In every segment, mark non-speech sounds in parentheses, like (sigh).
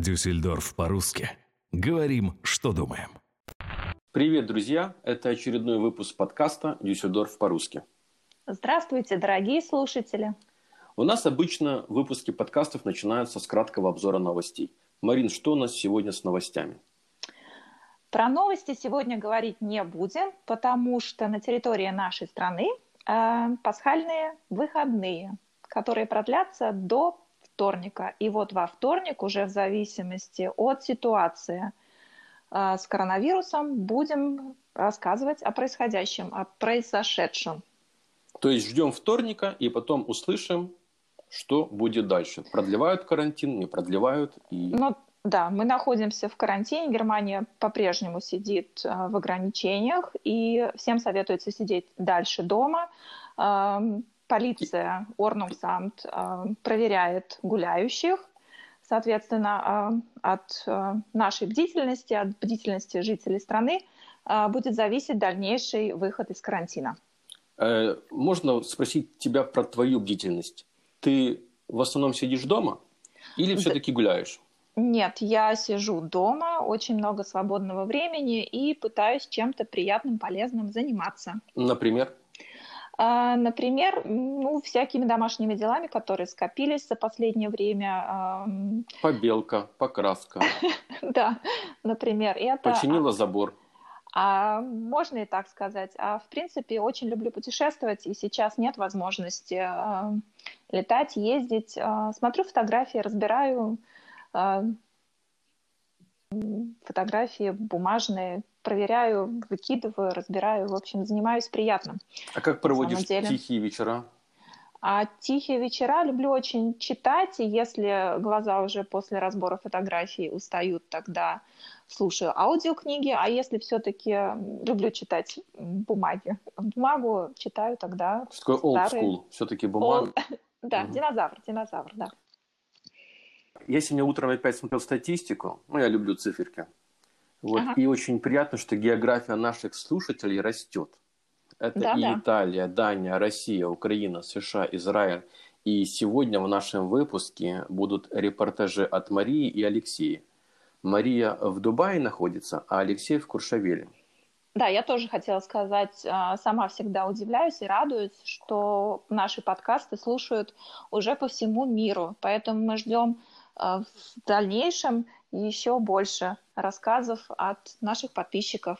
Дюссельдорф по-русски. Говорим, что думаем. Привет, друзья! Это очередной выпуск подкаста «Дюссельдорф по-русски». Здравствуйте, дорогие слушатели! У нас обычно выпуски подкастов начинаются с краткого обзора новостей. Марин, что у нас сегодня с новостями? Про новости сегодня говорить не будем, потому что на территории нашей страны э, пасхальные выходные, которые продлятся до вторника. И вот во вторник уже в зависимости от ситуации э, с коронавирусом будем рассказывать о происходящем, о произошедшем. То есть ждем вторника и потом услышим, что будет дальше. Продлевают карантин, не продлевают? И... Ну, да, мы находимся в карантине. Германия по-прежнему сидит э, в ограничениях, и всем советуется сидеть дальше дома. Полиция, Орнумсамт э, проверяет гуляющих. Соответственно, э, от э, нашей бдительности, от бдительности жителей страны будет зависеть дальнейший выход из карантина. Можно спросить тебя про твою бдительность? Ты в основном сидишь дома или все-таки гуляешь? Нет, я сижу дома, очень много свободного времени и пытаюсь чем-то приятным, полезным заниматься. Например? А, например, ну, всякими домашними делами, которые скопились за последнее время. Побелка, покраска. (laughs) Да, например. Это... Починила забор. А можно и так сказать. А в принципе, очень люблю путешествовать, и сейчас нет возможности э, летать, ездить. Смотрю фотографии, разбираю фотографии бумажные, проверяю, выкидываю, разбираю, в общем, занимаюсь приятным. А как проводишь тихие вечера? А тихие вечера люблю очень читать, и если глаза уже после разбора фотографий устают, тогда слушаю аудиокниги, а если все-таки люблю читать бумаги, бумагу читаю тогда. Что такое old school? Все-таки бумага? (laughs) Да, динозавр, динозавр, да. Я сегодня утром опять смотрел статистику, ну, я люблю циферки. Вот, ага. И очень приятно, что география наших слушателей растет. Это да, и да. Италия, Дания, Россия, Украина, США, Израиль. И сегодня в нашем выпуске будут репортажи от Марии и Алексея. Мария в Дубае находится, а Алексей в Куршавеле. Да, я тоже хотела сказать, а, сама всегда удивляюсь и радуюсь, что наши подкасты слушают уже по всему миру. Поэтому мы ждем в дальнейшем еще больше рассказов от наших подписчиков.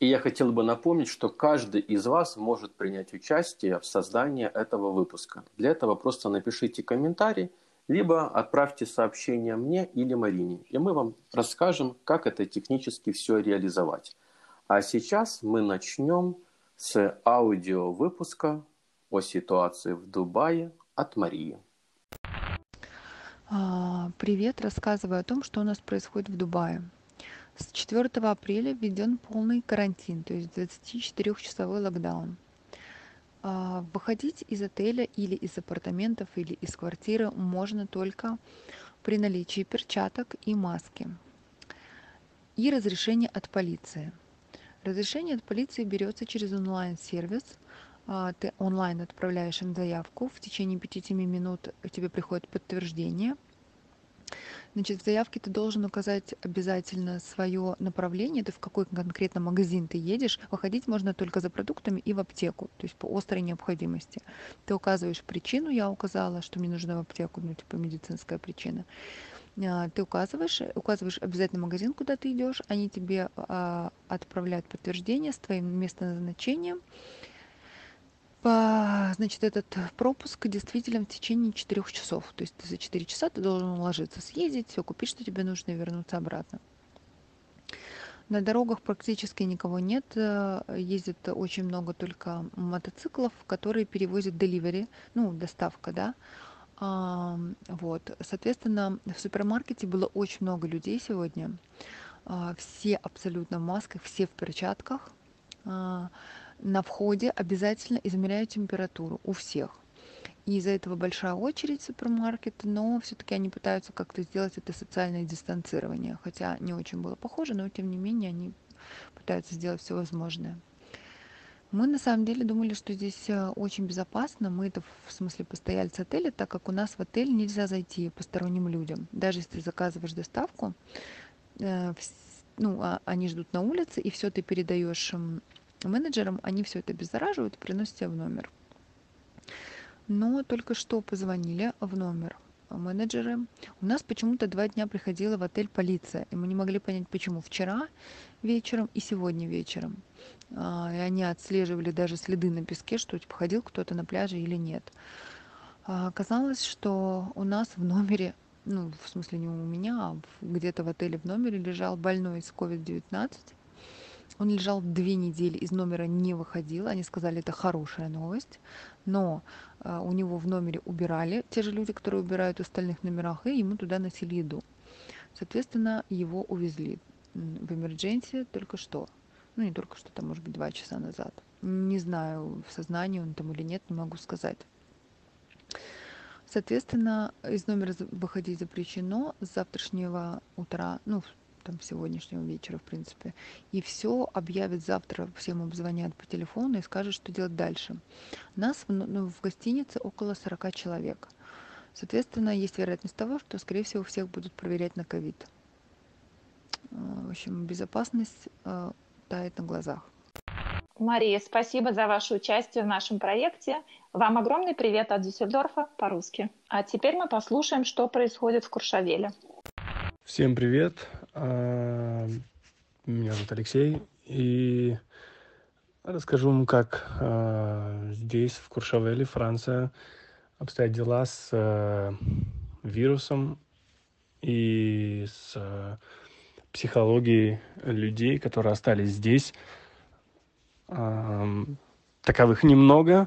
И я хотел бы напомнить, что каждый из вас может принять участие в создании этого выпуска. Для этого просто напишите комментарий, либо отправьте сообщение мне или Марине, и мы вам расскажем, как это технически все реализовать. А сейчас мы начнем с аудио выпуска о ситуации в Дубае от Марии. А, привет, рассказываю о том, что у нас происходит в Дубае. С 4 апреля введен полный карантин, то есть 24-часовой локдаун. А, выходить из отеля или из апартаментов или из квартиры можно только при наличии перчаток и маски. И разрешение от полиции. Разрешение от полиции берется через онлайн-сервис. А, ты онлайн отправляешь им заявку, в течение 5-7 минут тебе приходит подтверждение – Значит, в заявке ты должен указать обязательно свое направление, ты в какой конкретно магазин ты едешь. Выходить можно только за продуктами и в аптеку, то есть по острой необходимости. Ты указываешь причину, я указала, что мне нужно в аптеку, ну типа медицинская причина. А, ты указываешь, указываешь обязательно магазин, куда ты идешь, они тебе а, отправляют подтверждение с твоим местоназначением, значит, этот пропуск действительно в течение четырех часов. То есть ты за четыре часа ты должен уложиться, съездить, все купить, что тебе нужно, и вернуться обратно. На дорогах практически никого нет. Ездит очень много только мотоциклов, которые перевозят delivery, ну, доставка, да. А, вот. Соответственно, в супермаркете было очень много людей сегодня. А, все абсолютно в масках, все в перчатках. А, на входе обязательно измеряют температуру у всех. И из-за этого большая очередь в супермаркет, но все-таки они пытаются как-то сделать это социальное дистанцирование. Хотя не очень было похоже, но тем не менее они пытаются сделать все возможное. Мы на самом деле думали, что здесь э, очень безопасно. Мы это в смысле постояльцы отеля, так как у нас в отель нельзя зайти посторонним людям. Даже если ты заказываешь доставку, э, ну, а, они ждут на улице, и все ты передаешь менеджерам, они все это обеззараживают приносят в номер. Но только что позвонили в номер менеджеры. У нас почему-то два дня приходила в отель полиция, и мы не могли понять, почему. Вчера вечером и сегодня вечером. А, и они отслеживали даже следы на песке, что типа ходил кто-то на пляже или нет. А, оказалось, что у нас в номере, ну, в смысле не у меня, а где-то в отеле в номере лежал больной с COVID-19. Он лежал две недели, из номера не выходил. Они сказали, это хорошая новость. Но э, у него в номере убирали те же люди, которые убирают в остальных номерах, и ему туда носили еду. Соответственно, его увезли в эмердженции только что. Ну, не только что, там, может быть, два часа назад. Не знаю, в сознании он там или нет, не могу сказать. Соответственно, из номера выходить запрещено с завтрашнего утра, ну, там, сегодняшнего вечера, в принципе. И все объявят завтра, всем обзвонят по телефону и скажут, что делать дальше. Нас в, ну, в гостинице около 40 человек. Соответственно, есть вероятность того, что, скорее всего, всех будут проверять на ковид. В общем, безопасность э, тает на глазах. Мария, спасибо за ваше участие в нашем проекте. Вам огромный привет от Дюссельдорфа по-русски. А теперь мы послушаем, что происходит в Куршавеле. Всем привет. А, меня зовут Алексей. И расскажу вам, как а, здесь, в Куршавеле, Франция, обстоят дела с а, вирусом и с психологией людей, которые остались здесь. Таковых немного.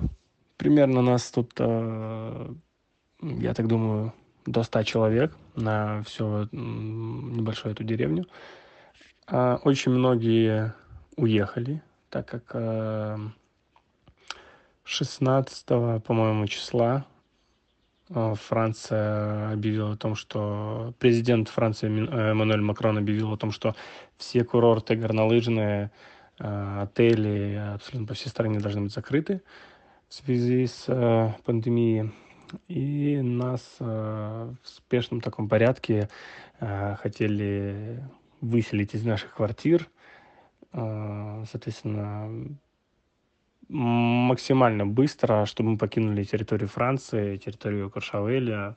Примерно нас тут, я так думаю, до 100 человек на всю небольшую эту деревню. А, очень многие уехали, так как 16, э, по-моему, числа э, Франция объявила о том, что президент Франции э, Эммануэль Макрон объявил о том, что все курорты горнолыжные, отели абсолютно по всей стране должны быть закрыты в связи с пандемией и нас э, в спешном таком порядке э, хотели выселить из наших квартир. Э, соответственно, максимально быстро, чтобы мы покинули территорию Франции, территорию Куршавеля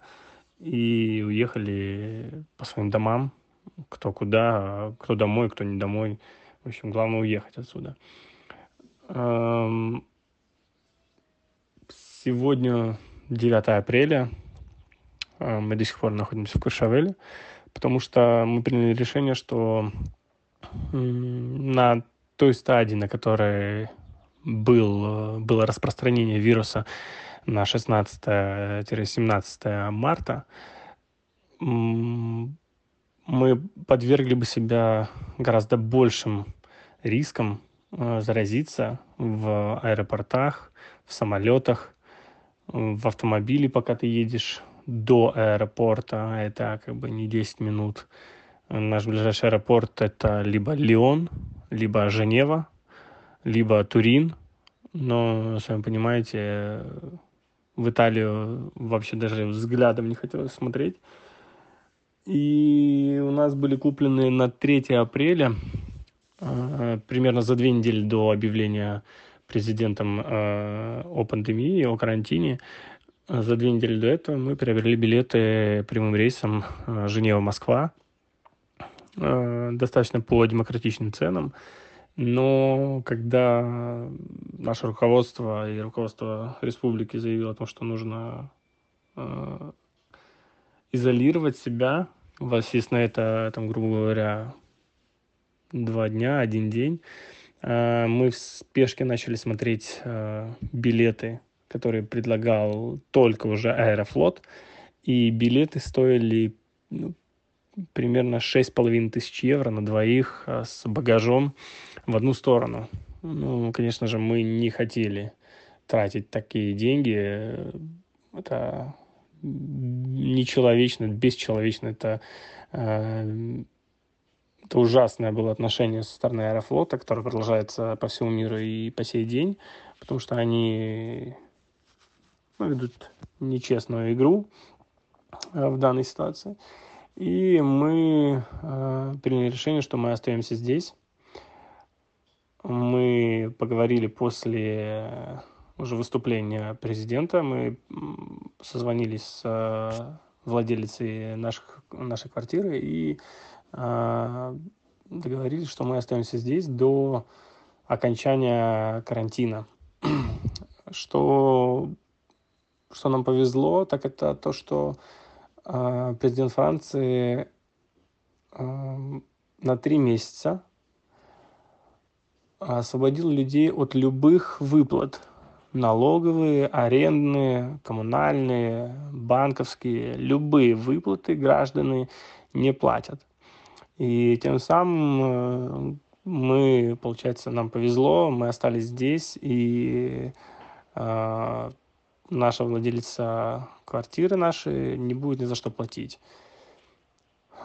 и уехали по своим домам, кто куда, кто домой, кто не домой. В общем, главное уехать отсюда. Эм, сегодня 9 апреля. А, мы до сих пор находимся в Куршавеле, потому что мы приняли решение, что на той стадии, на которой был, было распространение вируса на 16-17 марта, мы подвергли бы себя гораздо большим рискам а, заразиться в аэропортах, в самолетах, в автомобиле, пока ты едешь до аэропорта, это как бы не 10 минут. Наш ближайший аэропорт это либо Лион, либо Женева, либо Турин. Но, сами понимаете, в Италию вообще даже взглядом не хотелось смотреть. И у нас были куплены на 3 апреля, а, примерно за две недели до объявления президентом э, о пандемии, о карантине. За две недели до этого мы приобрели билеты прямым рейсом э, Женева-Москва э, достаточно по демократичным ценам. Но когда наше руководство и руководство республики заявило о том, что нужно изолировать себя, у вас есть на это, там, грубо говоря, два дня, один день, Э, мы в спешке начали смотреть э, билеты, которые предлагал только уже Аэрофлот. И билеты стоили ну, примерно 6,5 тысяч евро на двоих э, с багажом в одну сторону. Ну, конечно же, мы не хотели тратить такие деньги. Это нечеловечно, бесчеловечно. Это это ужасное было отношение со стороны Аэрофлота, которое продолжается по всему миру и по сей день, потому что они ну, ведут нечестную игру э, в данной ситуации. И мы э, приняли решение, что мы остаемся здесь. Мы поговорили после уже выступления президента. Мы созвонились с э, владелицей наших, нашей квартиры и э, договорились, что мы остаемся здесь до окончания карантина. (clears throat) Что, что нам повезло, так это то, что а, президент Франции на три месяца освободил людей от любых выплат. Налоговые, арендные, коммунальные, банковские, любые выплаты граждане не платят. И тем самым э, мы, получается, нам повезло, мы остались здесь, и э, наша владелица квартиры нашей не будет ни за что платить.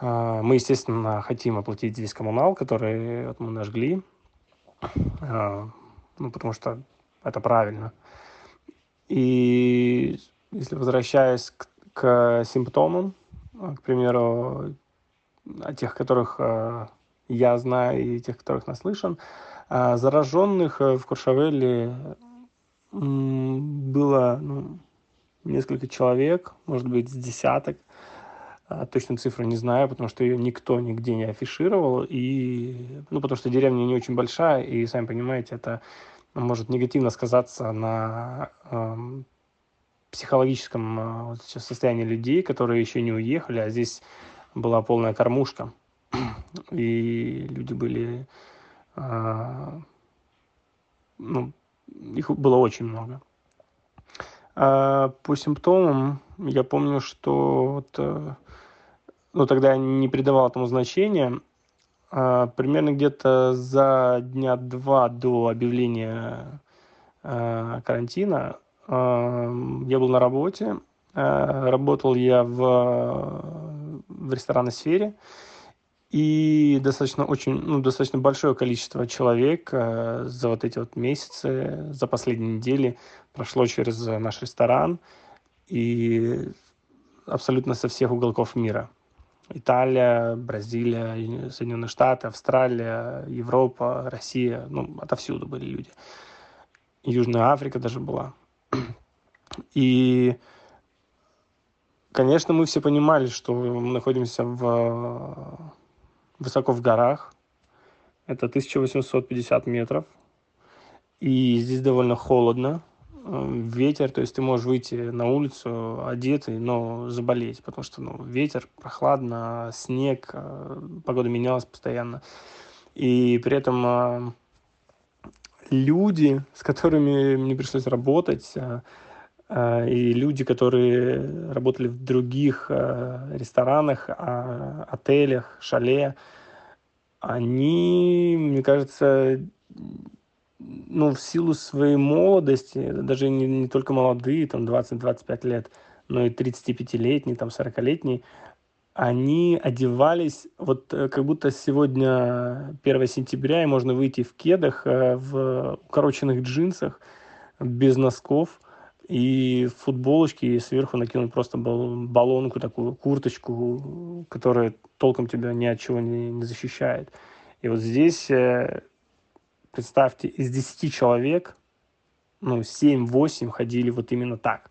А, мы, естественно, хотим оплатить здесь коммунал, который вот мы нажгли, а, ну, потому что это правильно. И если возвращаясь к, к симптомам, к примеру, о тех, которых а, я знаю и тех, которых наслышан, зараженных в Куршавеле было ну, несколько человек, может быть, с десяток. А, точную цифру не знаю, потому что ее никто нигде не афишировал. И, ну, потому что деревня не очень большая, и, сами понимаете, это может негативно сказаться на э, психологическом э, состоянии людей, которые еще не уехали, а здесь была полная кормушка. (clears throat) И люди были... Э, ну, их было очень много. А по симптомам я помню, что вот, э, ну, тогда я не придавал этому значения. А, примерно где-то за дня два до объявления а, карантина а, я был на работе. А, работал я в, в ресторанной сфере. И достаточно очень, ну, достаточно большое количество человек э, за вот эти вот месяцы, за последние недели прошло через наш ресторан. И абсолютно со всех уголков мира. Италия, Бразилия, Соединенные Штаты, Австралия, Европа, Россия, ну, отовсюду были люди. Южная Африка даже была. И, конечно, мы все понимали, что мы находимся в высоко в горах. Это 1850 метров. И здесь довольно холодно. Э, ветер, то есть ты можешь выйти на улицу одетый, но заболеть, потому что ну, ветер, прохладно, снег, э, погода менялась постоянно. И при этом э, люди, с которыми мне пришлось работать, и люди, которые работали в других ресторанах, отелях, шале, они, мне кажется, ну, в силу своей молодости, даже не, не только молодые, там 20-25 лет, но и 35-летние, там 40-летние, они одевались, вот э, как будто сегодня 1 сентября, и можно выйти в кедах, э, в укороченных джинсах, без носков, и в футболочке, и сверху накинуть просто баллонку, такую курточку, которая толком тебя ни от чего не, не защищает. И вот здесь, э, представьте, из 10 человек, ну, 7-8 ходили вот именно так.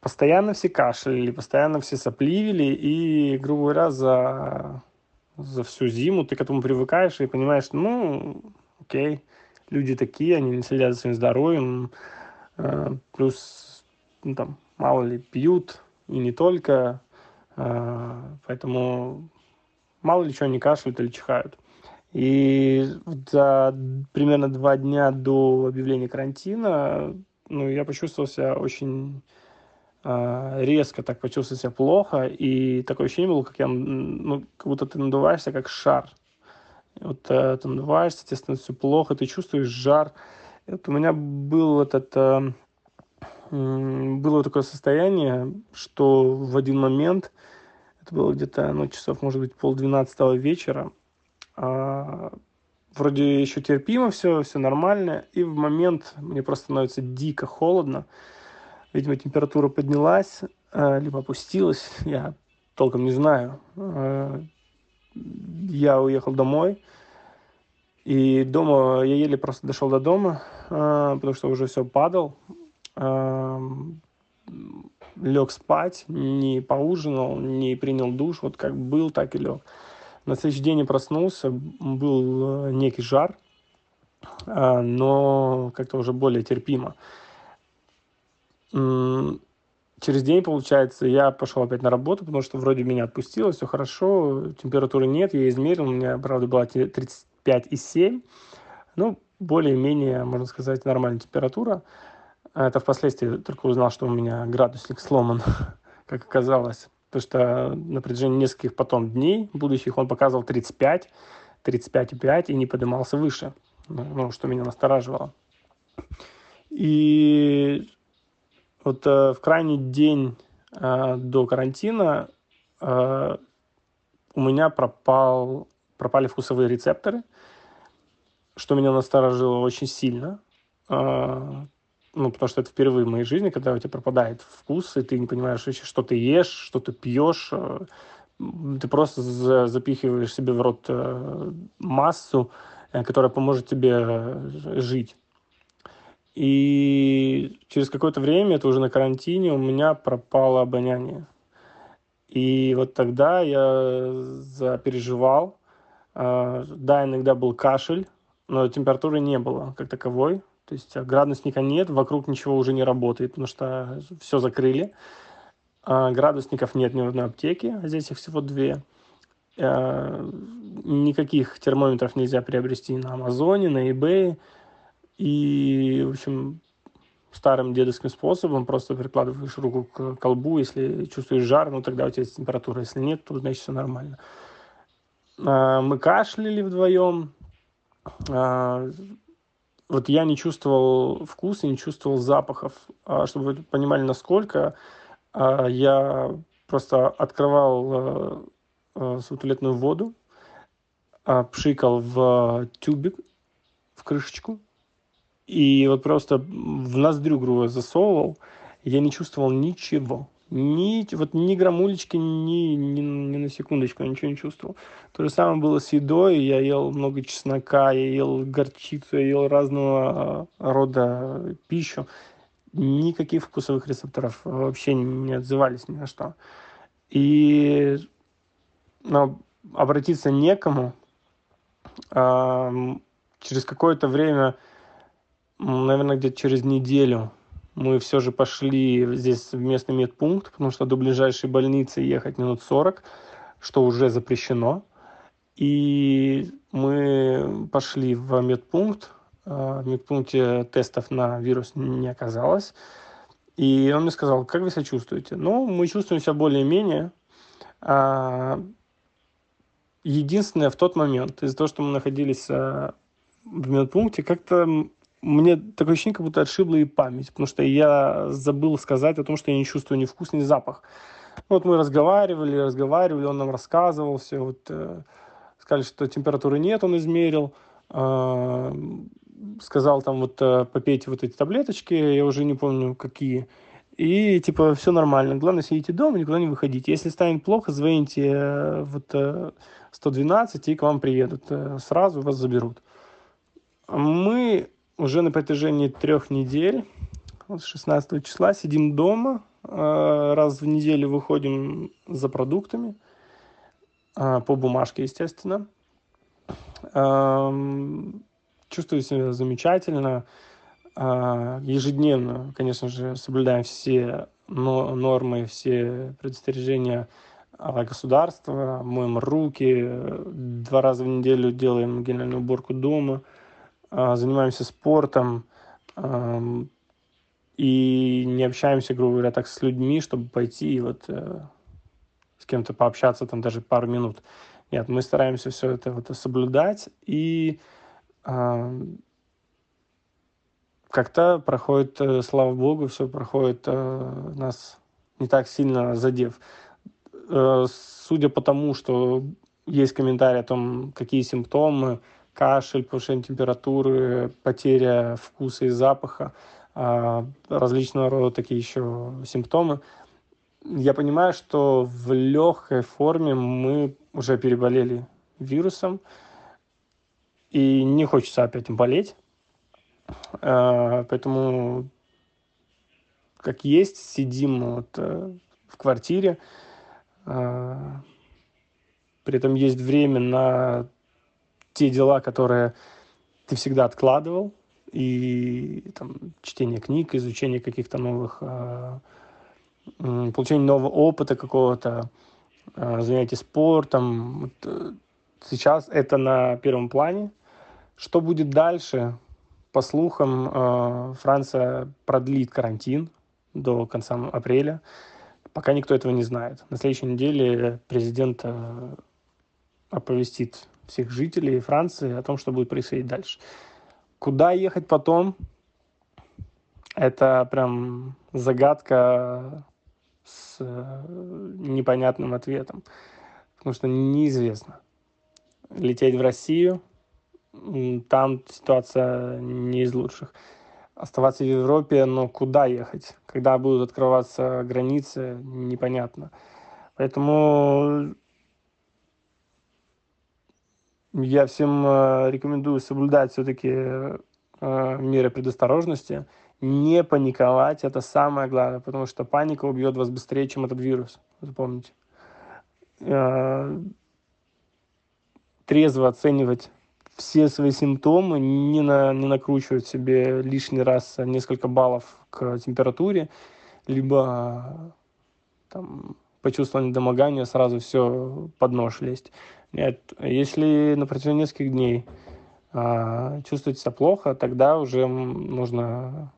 Постоянно все кашляли, постоянно все сопливили, и, грубо говоря, за, за всю зиму ты к этому привыкаешь и понимаешь, ну, окей, люди такие, они не следят за своим здоровьем, плюс, ну, там, мало ли, пьют, и не только, э, поэтому мало ли что они кашляют или чихают. И за примерно два дня до объявления карантина ну, я почувствовал себя очень э, резко, так почувствовал себя плохо. И такое ощущение было, как я, ну, как будто ты надуваешься, как шар. Вот э, ты надуваешься, тебе становится плохо, ты чувствуешь жар. Вот у меня был вот это, э, было такое состояние, что в один момент это было где-то, ну, часов, может быть, полдвенадцатого вечера. А, вроде еще терпимо все, все нормально, и в момент мне просто становится дико холодно. Видимо, температура поднялась, а, либо опустилась, я толком не знаю. А, я уехал домой, и дома я еле просто дошел до дома, потому что уже все падал. Лег спать, не поужинал, не принял душ, вот как был, так и лег. На следующий день я проснулся, был э, некий жар, а, но как-то уже более терпимо. Через день, получается, я пошел опять на работу, потому что вроде меня отпустило, все хорошо, температуры нет, я измерил, у меня, правда, была 35,7, ну, более-менее, можно сказать, нормальная температура. Это впоследствии только узнал, что у меня градусник сломан, (laughs) как оказалось потому что на протяжении нескольких потом дней будущих он показывал 35, 35,5 и не поднимался выше, ну, что меня настораживало. И вот э, в крайний день э, до карантина э, у меня пропал, пропали вкусовые рецепторы, что меня насторожило очень сильно. Э, ну, потому что это впервые в моей жизни, когда у тебя пропадает вкус, и ты не понимаешь вообще, что ты ешь, что ты пьешь. Э, ты просто запихиваешь себе в рот э, массу, э, которая поможет тебе жить. И через какое-то время, это уже на карантине, у меня пропало обоняние. И вот тогда я запереживал. Да, иногда был кашель, но температуры не было как таковой. То есть градусника нет, вокруг ничего уже не работает, потому что все закрыли. Градусников нет ни в одной аптеке, а здесь их всего две. Никаких термометров нельзя приобрести на Амазоне, на eBay. И, в общем, старым дедовским способом просто прикладываешь руку к колбу, если чувствуешь жар, ну тогда у тебя есть температура, если нет, то значит все нормально. А, мы кашляли вдвоем, а, вот я не чувствовал вкуса, не чувствовал запахов. А чтобы вы понимали, насколько, я просто открывал э, э, туалетную воду, пшикал в тюбик, в крышечку, и вот просто в ноздрю, грубо засовывал, я не чувствовал ничего ни, вот ни граммулечки, ни, ни, ни на секундочку я ничего не чувствовал. То же самое было с едой. Я ел много чеснока, я ел горчицу, я ел разного а, рода пищу. Никаких вкусовых рецепторов вообще не отзывались ни на что. И но обратиться некому. А, через какое-то время, наверное, где-то через неделю, мы все же пошли здесь в местный медпункт, потому что до ближайшей больницы ехать минут 40, что уже запрещено. И мы пошли в медпункт. А, в медпункте тестов на вирус не оказалось. И он мне сказал, как вы себя чувствуете? Ну, мы чувствуем себя более-менее. А, единственное, в тот момент, из-за того, что мы находились а, в медпункте, как-то мне такое ощущение, как будто отшибла и память, потому что я забыл сказать о том, что я не чувствую ни вкус, ни запах. Вот мы разговаривали, разговаривали, он нам рассказывал все, вот э, сказали, что температуры нет, он измерил, э, сказал там вот э, попейте вот эти таблеточки, я уже не помню какие, и типа все нормально, главное сидите дома, никуда не выходите. Если станет плохо, звоните э, вот э, 112 и к вам приедут, э, сразу вас заберут. Мы уже на протяжении трех недель, с 16 числа, сидим дома, э, раз в неделю выходим за продуктами, э, по бумажке, естественно. Эм, чувствую себя замечательно. Э, ежедневно, конечно же, соблюдаем все нормы, все предостережения государства, моем руки, два раза в неделю делаем генеральную уборку дома – занимаемся спортом и не общаемся, грубо говоря, так с людьми, чтобы пойти и вот э, с кем-то пообщаться там даже пару минут. Нет, мы стараемся все это вот соблюдать и как-то проходит, э, слава богу, все проходит э, нас не так сильно задев. Судя по тому, что есть комментарии о том, какие симптомы, кашель, повышение температуры, потеря вкуса и запаха, а, различного рода такие еще симптомы. Я понимаю, что в легкой форме мы уже переболели вирусом, и не хочется опять болеть. А, поэтому, как есть, сидим вот э, в квартире. А, при этом есть время на те дела, которые ты всегда откладывал, и там, чтение книг, изучение каких-то новых, э, получение нового опыта какого-то, э, занятий спортом. Вот, э, сейчас это на первом плане. Что будет дальше? По слухам, э, Франция продлит карантин до конца апреля. Пока никто этого не знает. На следующей неделе президент оповестит всех жителей Франции о том, что будет происходить дальше. Куда ехать потом? Это прям загадка с э, непонятным ответом, потому что неизвестно. Лететь в Россию, там ситуация не из лучших. Оставаться в Европе, но куда ехать? Когда будут открываться границы, непонятно. Поэтому я всем э, рекомендую соблюдать все-таки э, меры предосторожности, не паниковать, это самое главное, потому что паника убьет вас быстрее, чем этот вирус, запомните. Э, трезво оценивать все свои симптомы, не, на, не накручивать себе лишний раз несколько баллов к температуре, либо там, почувствовал недомогание, сразу все под нож лезть. Нет, если на протяжении нескольких дней а, чувствуете себя плохо, тогда уже нужно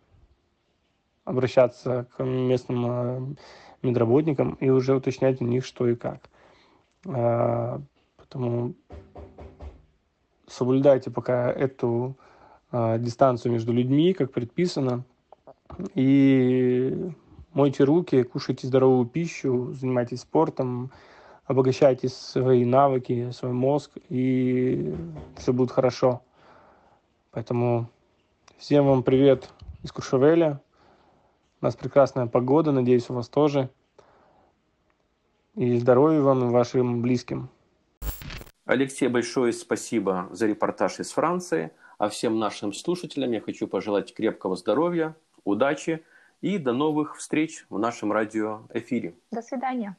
обращаться к местным а, медработникам и уже уточнять у них, что и как. А, поэтому соблюдайте пока эту а, дистанцию между людьми, как предписано, и мойте руки, кушайте здоровую пищу, занимайтесь спортом, обогащайте свои навыки, свой мозг, и все будет хорошо. Поэтому всем вам привет из Куршевеля. У нас прекрасная погода, надеюсь, у вас тоже. И здоровья вам и вашим близким. Алексей, большое спасибо за репортаж из Франции. А всем нашим слушателям я хочу пожелать крепкого здоровья, удачи и до новых встреч в нашем радиоэфире. До свидания.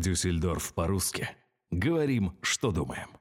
Дюссельдорф по-русски. Говорим, что думаем.